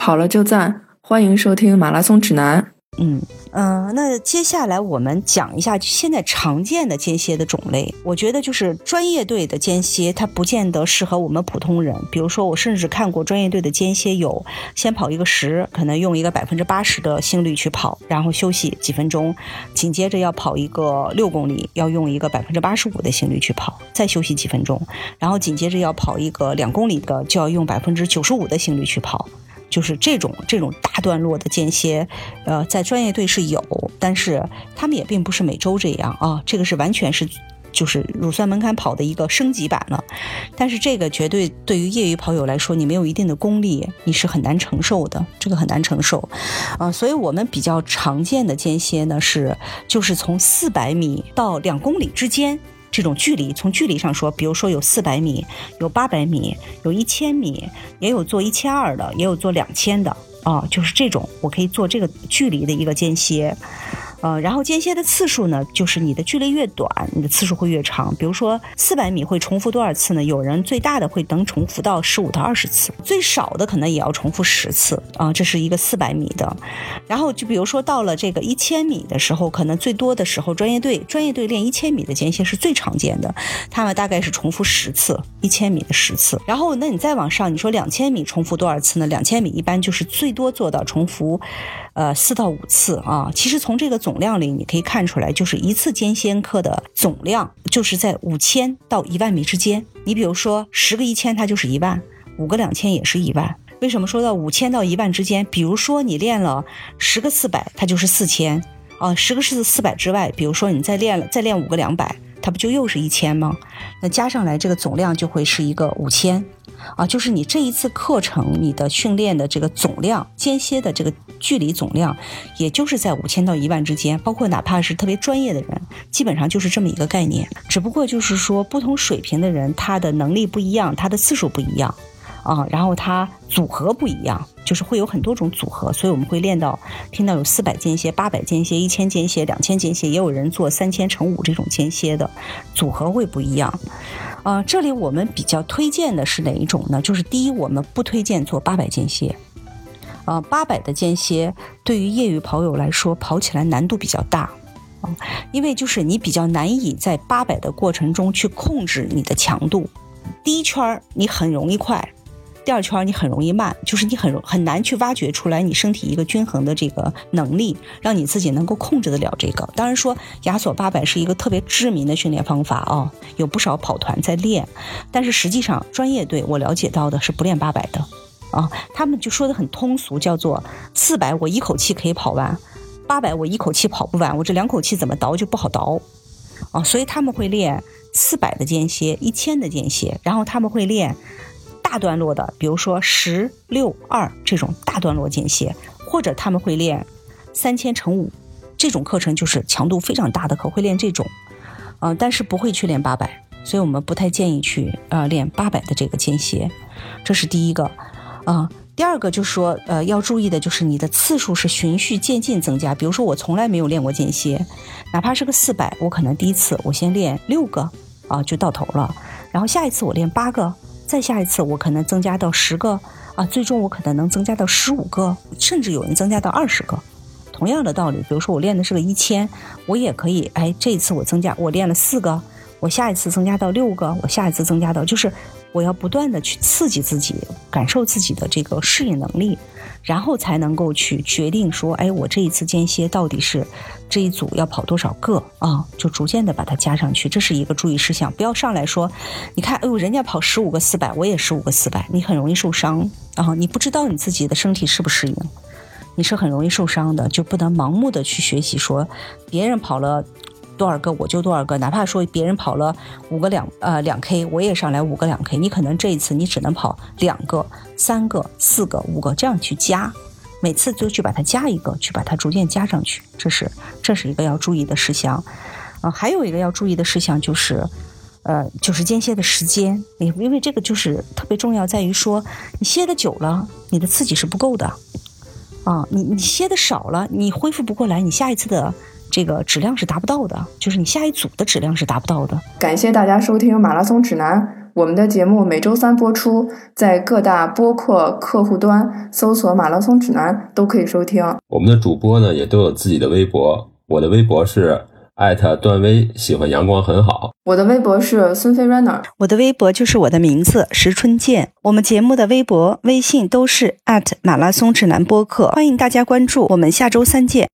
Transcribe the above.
跑了就赞，欢迎收听马拉松指南。嗯嗯，那接下来我们讲一下现在常见的间歇的种类。我觉得就是专业队的间歇，它不见得适合我们普通人。比如说，我甚至看过专业队的间歇，有先跑一个十，可能用一个百分之八十的心率去跑，然后休息几分钟，紧接着要跑一个六公里，要用一个百分之八十五的心率去跑，再休息几分钟，然后紧接着要跑一个两公里的，就要用百分之九十五的心率去跑。就是这种这种大段落的间歇，呃，在专业队是有，但是他们也并不是每周这样啊。这个是完全是就是乳酸门槛跑的一个升级版了。但是这个绝对对于业余跑友来说，你没有一定的功力，你是很难承受的，这个很难承受。啊，所以我们比较常见的间歇呢是，就是从四百米到两公里之间。这种距离，从距离上说，比如说有四百米，有八百米，有一千米，也有做一千二的，也有做两千的啊，就是这种，我可以做这个距离的一个间歇。呃，然后间歇的次数呢，就是你的距离越短，你的次数会越长。比如说四百米会重复多少次呢？有人最大的会能重复到十五到二十次，最少的可能也要重复十次啊。这是一个四百米的。然后就比如说到了这个一千米的时候，可能最多的时候，专业队专业队练一千米的间歇是最常见的，他们大概是重复十次，一千米的十次。然后那你再往上，你说两千米重复多少次呢？两千米一般就是最多做到重复。呃，四到五次啊，其实从这个总总量里你可以看出来，就是一次间歇课的总量就是在五千到一万米之间。你比如说十个一千，它就是一万；五个两千也是一万。为什么说到五千到一万之间？比如说你练了十个四百，它就是四千啊。十个是四百之外，比如说你再练了再练五个两百，它不就又是一千吗？那加上来这个总量就会是一个五千。啊，就是你这一次课程，你的训练的这个总量，间歇的这个距离总量，也就是在五千到一万之间。包括哪怕是特别专业的人，基本上就是这么一个概念。只不过就是说，不同水平的人，他的能力不一样，他的次数不一样，啊，然后他组合不一样，就是会有很多种组合。所以我们会练到听到有四百间歇、八百间歇、一千间歇、两千间歇，也有人做三千乘五这种间歇的组合会不一样。啊，这里我们比较推荐的是哪一种呢？就是第一，我们不推荐做八百间歇。啊，八百的间歇对于业余跑友来说，跑起来难度比较大。啊，因为就是你比较难以在八百的过程中去控制你的强度。第一圈你很容易快。第二圈你很容易慢，就是你很很难去挖掘出来你身体一个均衡的这个能力，让你自己能够控制得了这个。当然说亚索八百是一个特别知名的训练方法啊，有不少跑团在练，但是实际上专业队我了解到的是不练八百的啊，他们就说的很通俗，叫做四百我一口气可以跑完，八百我一口气跑不完，我这两口气怎么倒就不好倒。啊，所以他们会练四百的间歇，一千的间歇，然后他们会练。大段落的，比如说十六二这种大段落间歇，或者他们会练三千乘五这种课程，就是强度非常大的课，会练这种，呃，但是不会去练八百，所以我们不太建议去呃练八百的这个间歇，这是第一个，啊，第二个就是说，呃，要注意的就是你的次数是循序渐进增加，比如说我从来没有练过间歇，哪怕是个四百，我可能第一次我先练六个啊就到头了，然后下一次我练八个。再下一次，我可能增加到十个啊，最终我可能能增加到十五个，甚至有人增加到二十个。同样的道理，比如说我练的是个一千，我也可以，哎，这一次我增加，我练了四个，我下一次增加到六个，我下一次增加到就是。我要不断的去刺激自己，感受自己的这个适应能力，然后才能够去决定说，哎，我这一次间歇到底是这一组要跑多少个啊？就逐渐的把它加上去，这是一个注意事项。不要上来说，你看，哎呦，人家跑十五个四百，我也十五个四百，你很容易受伤啊！你不知道你自己的身体适不适应，你是很容易受伤的，就不能盲目的去学习说别人跑了。多少个我就多少个，哪怕说别人跑了五个两呃两 K，我也上来五个两 K。你可能这一次你只能跑两个、三个、四个、五个这样去加，每次就去把它加一个，去把它逐渐加上去。这是这是一个要注意的事项。啊，还有一个要注意的事项就是，呃，就是间歇的时间，因因为这个就是特别重要，在于说你歇的久了，你的刺激是不够的。啊，你你歇的少了，你恢复不过来，你下一次的。这个质量是达不到的，就是你下一组的质量是达不到的。感谢大家收听马拉松指南。我们的节目每周三播出，在各大播客客户端搜索“马拉松指南”都可以收听。我们的主播呢也都有自己的微博，我的微博是艾特段威，喜欢阳光很好。我的微博是孙飞 runner，我的微博就是我的名字石春健。我们节目的微博、微信都是艾特马拉松指南播客，欢迎大家关注。我们下周三见。